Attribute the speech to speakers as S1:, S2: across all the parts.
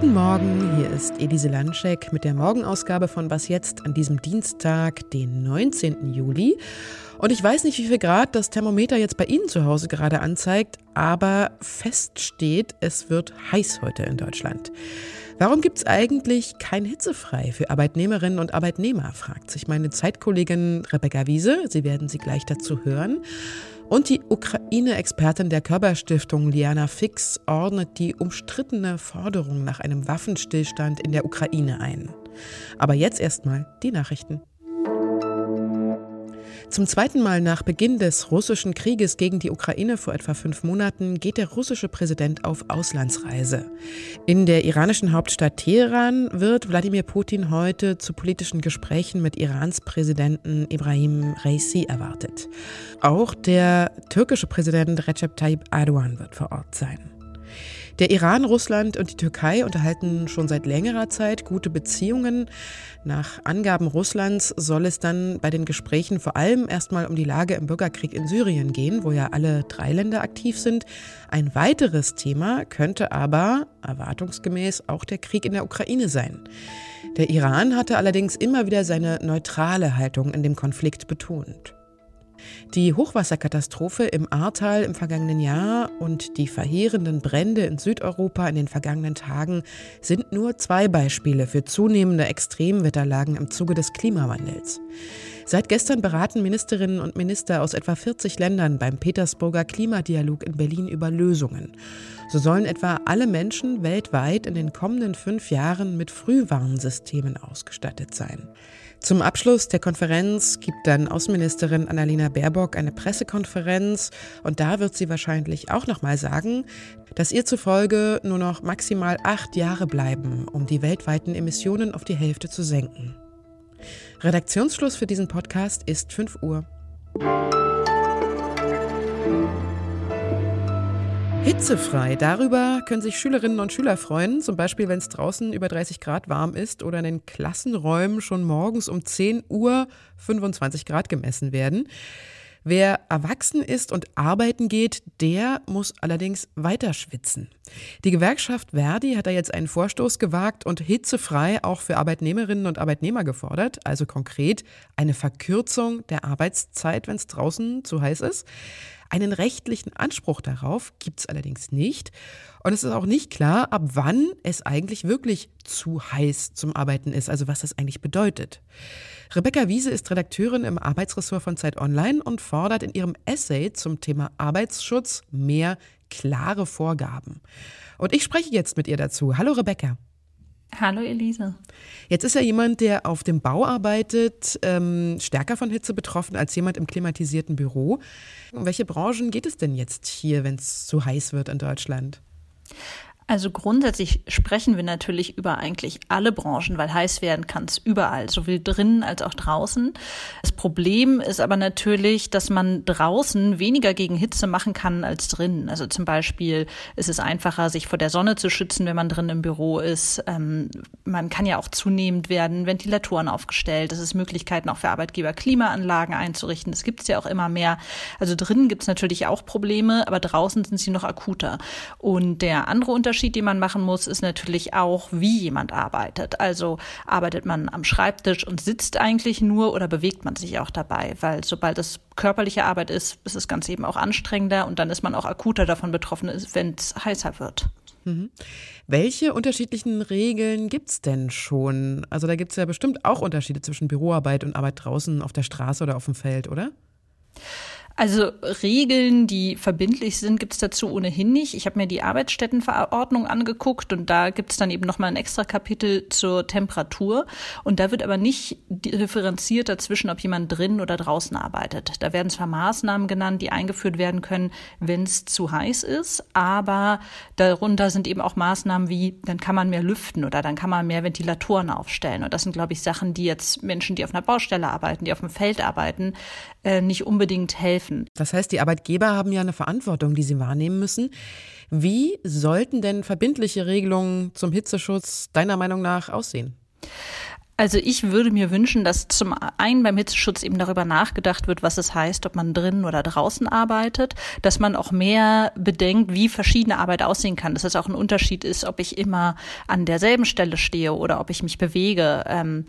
S1: Guten Morgen, hier ist Elise Landschek mit der Morgenausgabe von Was jetzt an diesem Dienstag, den 19. Juli. Und ich weiß nicht, wie viel Grad das Thermometer jetzt bei Ihnen zu Hause gerade anzeigt, aber fest steht, es wird heiß heute in Deutschland. Warum gibt es eigentlich kein Hitzefrei für Arbeitnehmerinnen und Arbeitnehmer, fragt sich meine Zeitkollegin Rebecca Wiese. Sie werden sie gleich dazu hören. Und die Ukraine-Expertin der Körperstiftung Liana Fix ordnet die umstrittene Forderung nach einem Waffenstillstand in der Ukraine ein. Aber jetzt erstmal die Nachrichten. Zum zweiten Mal nach Beginn des russischen Krieges gegen die Ukraine vor etwa fünf Monaten geht der russische Präsident auf Auslandsreise. In der iranischen Hauptstadt Teheran wird Wladimir Putin heute zu politischen Gesprächen mit Irans Präsidenten Ibrahim Raisi erwartet. Auch der türkische Präsident Recep Tayyip Erdogan wird vor Ort sein. Der Iran, Russland und die Türkei unterhalten schon seit längerer Zeit gute Beziehungen. Nach Angaben Russlands soll es dann bei den Gesprächen vor allem erstmal um die Lage im Bürgerkrieg in Syrien gehen, wo ja alle drei Länder aktiv sind. Ein weiteres Thema könnte aber erwartungsgemäß auch der Krieg in der Ukraine sein. Der Iran hatte allerdings immer wieder seine neutrale Haltung in dem Konflikt betont. Die Hochwasserkatastrophe im Ahrtal im vergangenen Jahr und die verheerenden Brände in Südeuropa in den vergangenen Tagen sind nur zwei Beispiele für zunehmende Extremwetterlagen im Zuge des Klimawandels. Seit gestern beraten Ministerinnen und Minister aus etwa 40 Ländern beim Petersburger Klimadialog in Berlin über Lösungen. So sollen etwa alle Menschen weltweit in den kommenden fünf Jahren mit Frühwarnsystemen ausgestattet sein. Zum Abschluss der Konferenz gibt dann Außenministerin Annalena Baerbock eine Pressekonferenz und da wird sie wahrscheinlich auch nochmal sagen, dass ihr zufolge nur noch maximal acht Jahre bleiben, um die weltweiten Emissionen auf die Hälfte zu senken. Redaktionsschluss für diesen Podcast ist 5 Uhr. Hitzefrei. Darüber können sich Schülerinnen und Schüler freuen, zum Beispiel wenn es draußen über 30 Grad warm ist oder in den Klassenräumen schon morgens um 10 Uhr 25 Grad gemessen werden. Wer erwachsen ist und arbeiten geht, der muss allerdings weiter schwitzen. Die Gewerkschaft Verdi hat da jetzt einen Vorstoß gewagt und hitzefrei auch für Arbeitnehmerinnen und Arbeitnehmer gefordert, also konkret eine Verkürzung der Arbeitszeit, wenn es draußen zu heiß ist. Einen rechtlichen Anspruch darauf gibt es allerdings nicht. Und es ist auch nicht klar, ab wann es eigentlich wirklich zu heiß zum Arbeiten ist, also was das eigentlich bedeutet. Rebecca Wiese ist Redakteurin im Arbeitsressort von Zeit Online und fordert in ihrem Essay zum Thema Arbeitsschutz mehr klare Vorgaben. Und ich spreche jetzt mit ihr dazu. Hallo Rebecca.
S2: Hallo Elise.
S1: Jetzt ist ja jemand, der auf dem Bau arbeitet, ähm, stärker von Hitze betroffen als jemand im klimatisierten Büro. Um welche Branchen geht es denn jetzt hier, wenn es zu heiß wird in Deutschland?
S2: Also grundsätzlich sprechen wir natürlich über eigentlich alle Branchen, weil heiß werden kann es überall, sowohl drinnen als auch draußen. Das Problem ist aber natürlich, dass man draußen weniger gegen Hitze machen kann als drinnen. Also zum Beispiel ist es einfacher, sich vor der Sonne zu schützen, wenn man drin im Büro ist. Ähm, man kann ja auch zunehmend werden Ventilatoren aufgestellt. Es ist Möglichkeiten auch für Arbeitgeber, Klimaanlagen einzurichten. Das gibt es ja auch immer mehr. Also drinnen gibt es natürlich auch Probleme, aber draußen sind sie noch akuter. Und der andere Unterschied Unterschied, den man machen muss, ist natürlich auch, wie jemand arbeitet. Also arbeitet man am Schreibtisch und sitzt eigentlich nur oder bewegt man sich auch dabei? Weil sobald es körperliche Arbeit ist, ist das Ganze eben auch anstrengender und dann ist man auch akuter davon betroffen, wenn es heißer wird.
S1: Mhm. Welche unterschiedlichen Regeln gibt es denn schon? Also da gibt es ja bestimmt auch Unterschiede zwischen Büroarbeit und Arbeit draußen auf der Straße oder auf dem Feld, oder?
S2: Also Regeln, die verbindlich sind, gibt es dazu ohnehin nicht. Ich habe mir die Arbeitsstättenverordnung angeguckt und da gibt es dann eben nochmal ein extra Kapitel zur Temperatur. Und da wird aber nicht differenziert dazwischen, ob jemand drin oder draußen arbeitet. Da werden zwar Maßnahmen genannt, die eingeführt werden können, wenn es zu heiß ist, aber darunter sind eben auch Maßnahmen wie, dann kann man mehr lüften oder dann kann man mehr Ventilatoren aufstellen. Und das sind, glaube ich, Sachen, die jetzt Menschen, die auf einer Baustelle arbeiten, die auf dem Feld arbeiten, äh, nicht unbedingt helfen.
S1: Das heißt, die Arbeitgeber haben ja eine Verantwortung, die sie wahrnehmen müssen. Wie sollten denn verbindliche Regelungen zum Hitzeschutz deiner Meinung nach aussehen?
S2: Also ich würde mir wünschen, dass zum einen beim Hitzeschutz eben darüber nachgedacht wird, was es heißt, ob man drinnen oder draußen arbeitet, dass man auch mehr bedenkt, wie verschiedene Arbeit aussehen kann, dass es auch ein Unterschied ist, ob ich immer an derselben Stelle stehe oder ob ich mich bewege, ähm,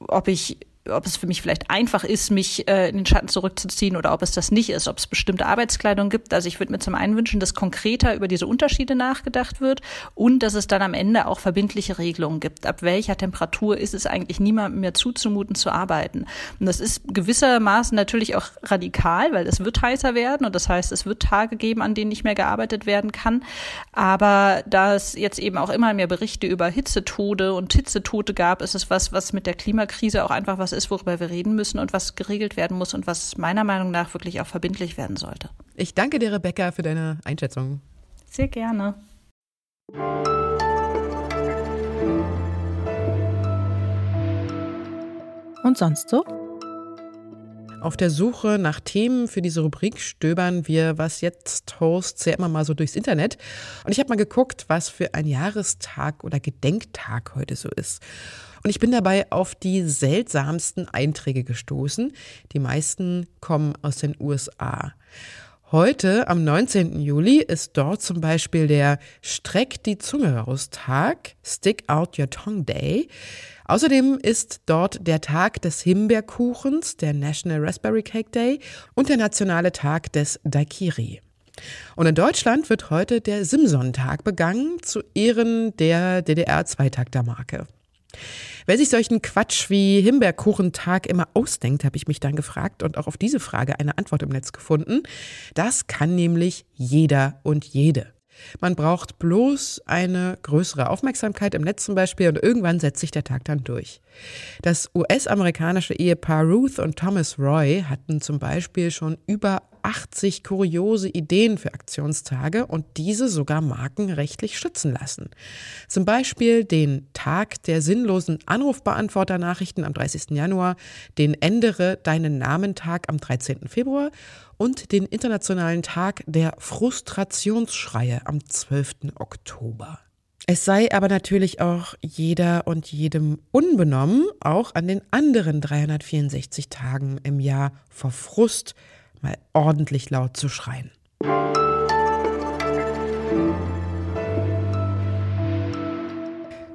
S2: ob ich ob es für mich vielleicht einfach ist, mich äh, in den Schatten zurückzuziehen oder ob es das nicht ist, ob es bestimmte Arbeitskleidung gibt. Also ich würde mir zum einen wünschen, dass konkreter über diese Unterschiede nachgedacht wird und dass es dann am Ende auch verbindliche Regelungen gibt. Ab welcher Temperatur ist es eigentlich niemandem mehr zuzumuten zu arbeiten? Und das ist gewissermaßen natürlich auch radikal, weil es wird heißer werden und das heißt, es wird Tage geben, an denen nicht mehr gearbeitet werden kann. Aber da es jetzt eben auch immer mehr Berichte über Hitzetode und Hitzetote gab, ist es was, was mit der Klimakrise auch einfach was ist, worüber wir reden müssen und was geregelt werden muss und was meiner Meinung nach wirklich auch verbindlich werden sollte.
S1: Ich danke dir, Rebecca, für deine Einschätzung.
S2: Sehr gerne.
S1: Und sonst so? Auf der Suche nach Themen für diese Rubrik stöbern wir, was jetzt Hosts ja immer mal so durchs Internet. Und ich habe mal geguckt, was für ein Jahrestag oder Gedenktag heute so ist. Und ich bin dabei auf die seltsamsten Einträge gestoßen. Die meisten kommen aus den USA. Heute, am 19. Juli, ist dort zum Beispiel der Streck die Zunge raus Tag, Stick Out Your Tongue Day. Außerdem ist dort der Tag des Himbeerkuchens, der National Raspberry Cake Day und der nationale Tag des Daikiri. Und in Deutschland wird heute der Simson-Tag begangen zu Ehren der DDR-Zweitakter-Marke. Wer sich solchen Quatsch wie Himbeerkuchentag immer ausdenkt, habe ich mich dann gefragt und auch auf diese Frage eine Antwort im Netz gefunden. Das kann nämlich jeder und jede. Man braucht bloß eine größere Aufmerksamkeit im Netz zum Beispiel und irgendwann setzt sich der Tag dann durch. Das US-amerikanische Ehepaar Ruth und Thomas Roy hatten zum Beispiel schon über 80 kuriose Ideen für Aktionstage und diese sogar markenrechtlich schützen lassen. Zum Beispiel den Tag der sinnlosen Anrufbeantworter-Nachrichten am 30. Januar, den Ändere deinen Namen-Tag am 13. Februar und den Internationalen Tag der Frustrationsschreie am 12. Oktober. Es sei aber natürlich auch jeder und jedem unbenommen, auch an den anderen 364 Tagen im Jahr vor Frust mal ordentlich laut zu schreien.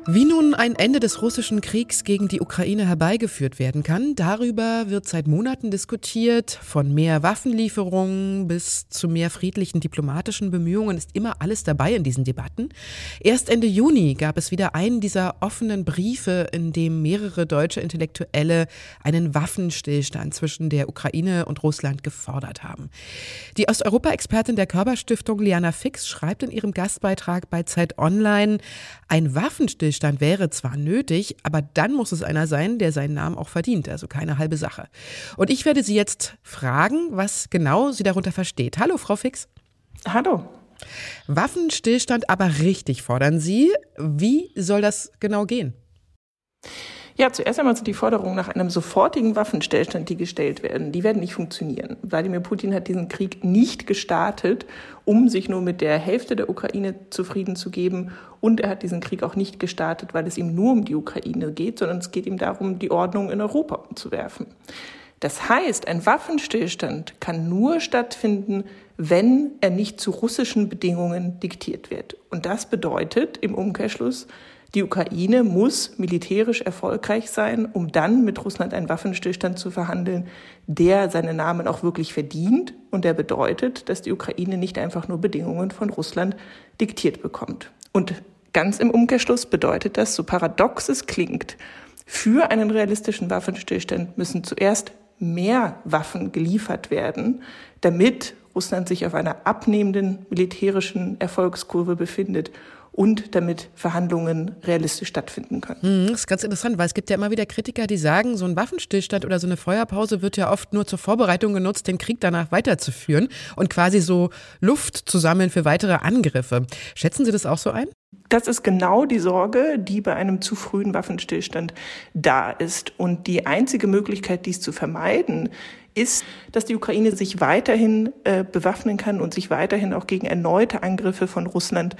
S1: Wie nun ein Ende des russischen Kriegs gegen die Ukraine herbeigeführt werden kann, darüber wird seit Monaten diskutiert. Von mehr Waffenlieferungen bis zu mehr friedlichen diplomatischen Bemühungen ist immer alles dabei in diesen Debatten. Erst Ende Juni gab es wieder einen dieser offenen Briefe, in dem mehrere deutsche Intellektuelle einen Waffenstillstand zwischen der Ukraine und Russland gefordert haben. Die Osteuropa-Expertin der Körperstiftung Liana Fix schreibt in ihrem Gastbeitrag bei Zeit Online, ein Waffenstillstand Stillstand wäre zwar nötig, aber dann muss es einer sein, der seinen Namen auch verdient, also keine halbe Sache. Und ich werde Sie jetzt fragen, was genau sie darunter versteht. Hallo, Frau Fix.
S3: Hallo.
S1: Waffenstillstand aber richtig fordern Sie. Wie soll das genau gehen?
S3: Ja, zuerst einmal sind die Forderungen nach einem sofortigen Waffenstillstand, die gestellt werden, die werden nicht funktionieren. Wladimir Putin hat diesen Krieg nicht gestartet, um sich nur mit der Hälfte der Ukraine zufrieden zu geben. Und er hat diesen Krieg auch nicht gestartet, weil es ihm nur um die Ukraine geht, sondern es geht ihm darum, die Ordnung in Europa umzuwerfen. Das heißt, ein Waffenstillstand kann nur stattfinden, wenn er nicht zu russischen Bedingungen diktiert wird. Und das bedeutet im Umkehrschluss, die Ukraine muss militärisch erfolgreich sein, um dann mit Russland einen Waffenstillstand zu verhandeln, der seinen Namen auch wirklich verdient und der bedeutet, dass die Ukraine nicht einfach nur Bedingungen von Russland diktiert bekommt. Und ganz im Umkehrschluss bedeutet das, so paradox es klingt, für einen realistischen Waffenstillstand müssen zuerst mehr Waffen geliefert werden, damit Russland sich auf einer abnehmenden militärischen Erfolgskurve befindet und damit Verhandlungen realistisch stattfinden können.
S1: Hm, das ist ganz interessant, weil es gibt ja immer wieder Kritiker, die sagen, so ein Waffenstillstand oder so eine Feuerpause wird ja oft nur zur Vorbereitung genutzt, den Krieg danach weiterzuführen und quasi so Luft zu sammeln für weitere Angriffe. Schätzen Sie das auch so ein?
S3: Das ist genau die Sorge, die bei einem zu frühen Waffenstillstand da ist. Und die einzige Möglichkeit, dies zu vermeiden, ist, dass die Ukraine sich weiterhin äh, bewaffnen kann und sich weiterhin auch gegen erneute Angriffe von Russland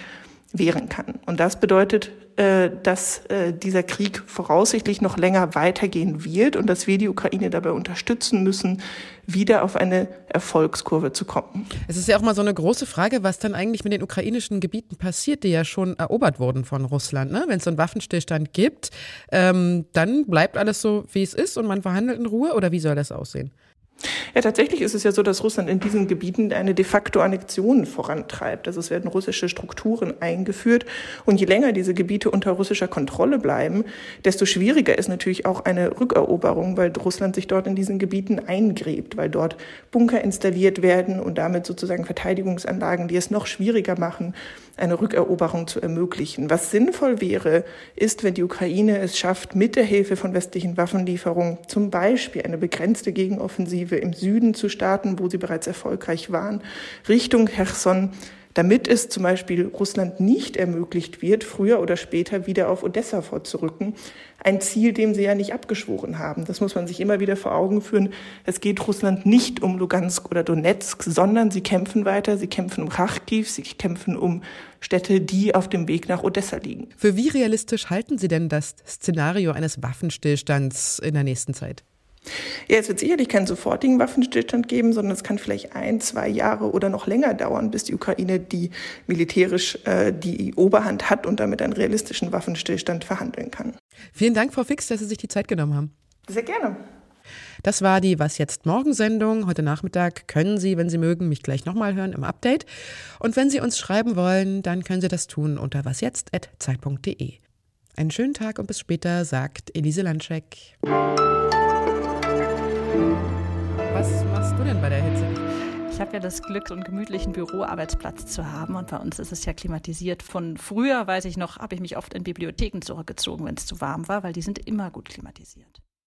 S3: wehren kann. Und das bedeutet, äh, dass äh, dieser Krieg voraussichtlich noch länger weitergehen wird und dass wir die Ukraine dabei unterstützen müssen, wieder auf eine Erfolgskurve zu kommen.
S1: Es ist ja auch mal so eine große Frage, was dann eigentlich mit den ukrainischen Gebieten passiert, die ja schon erobert wurden von Russland. Ne? Wenn es so einen Waffenstillstand gibt, ähm, dann bleibt alles so, wie es ist und man verhandelt in Ruhe oder wie soll das aussehen?
S3: Ja, tatsächlich ist es ja so, dass Russland in diesen Gebieten eine de facto Annexion vorantreibt. Also es werden russische Strukturen eingeführt. Und je länger diese Gebiete unter russischer Kontrolle bleiben, desto schwieriger ist natürlich auch eine Rückeroberung, weil Russland sich dort in diesen Gebieten eingräbt, weil dort Bunker installiert werden und damit sozusagen Verteidigungsanlagen, die es noch schwieriger machen, eine Rückeroberung zu ermöglichen. Was sinnvoll wäre, ist, wenn die Ukraine es schafft, mit der Hilfe von westlichen Waffenlieferungen zum Beispiel eine begrenzte Gegenoffensive im Süden zu starten, wo sie bereits erfolgreich waren, Richtung Cherson damit es zum Beispiel Russland nicht ermöglicht wird, früher oder später wieder auf Odessa vorzurücken. Ein Ziel, dem sie ja nicht abgeschworen haben. Das muss man sich immer wieder vor Augen führen. Es geht Russland nicht um Lugansk oder Donetsk, sondern sie kämpfen weiter. Sie kämpfen um Kharkiv, sie kämpfen um Städte, die auf dem Weg nach Odessa liegen.
S1: Für wie realistisch halten Sie denn das Szenario eines Waffenstillstands in der nächsten Zeit?
S3: Ja, es wird sicherlich keinen sofortigen Waffenstillstand geben, sondern es kann vielleicht ein, zwei Jahre oder noch länger dauern, bis die Ukraine die militärisch äh, die Oberhand hat und damit einen realistischen Waffenstillstand verhandeln kann.
S1: Vielen Dank, Frau Fix, dass Sie sich die Zeit genommen haben.
S3: Sehr gerne.
S1: Das war die Was jetzt morgen Sendung. Heute Nachmittag können Sie, wenn Sie mögen, mich gleich nochmal hören im Update. Und wenn Sie uns schreiben wollen, dann können Sie das tun unter wasjetzt.zeit.de. Einen schönen Tag und bis später, sagt Elise Landschek. Was machst du denn bei der Hitze?
S2: Ich habe ja das Glück, so einen gemütlichen Büroarbeitsplatz zu haben und bei uns ist es ja klimatisiert. Von früher, weiß ich noch, habe ich mich oft in Bibliotheken zurückgezogen, wenn es zu warm war, weil die sind immer gut klimatisiert.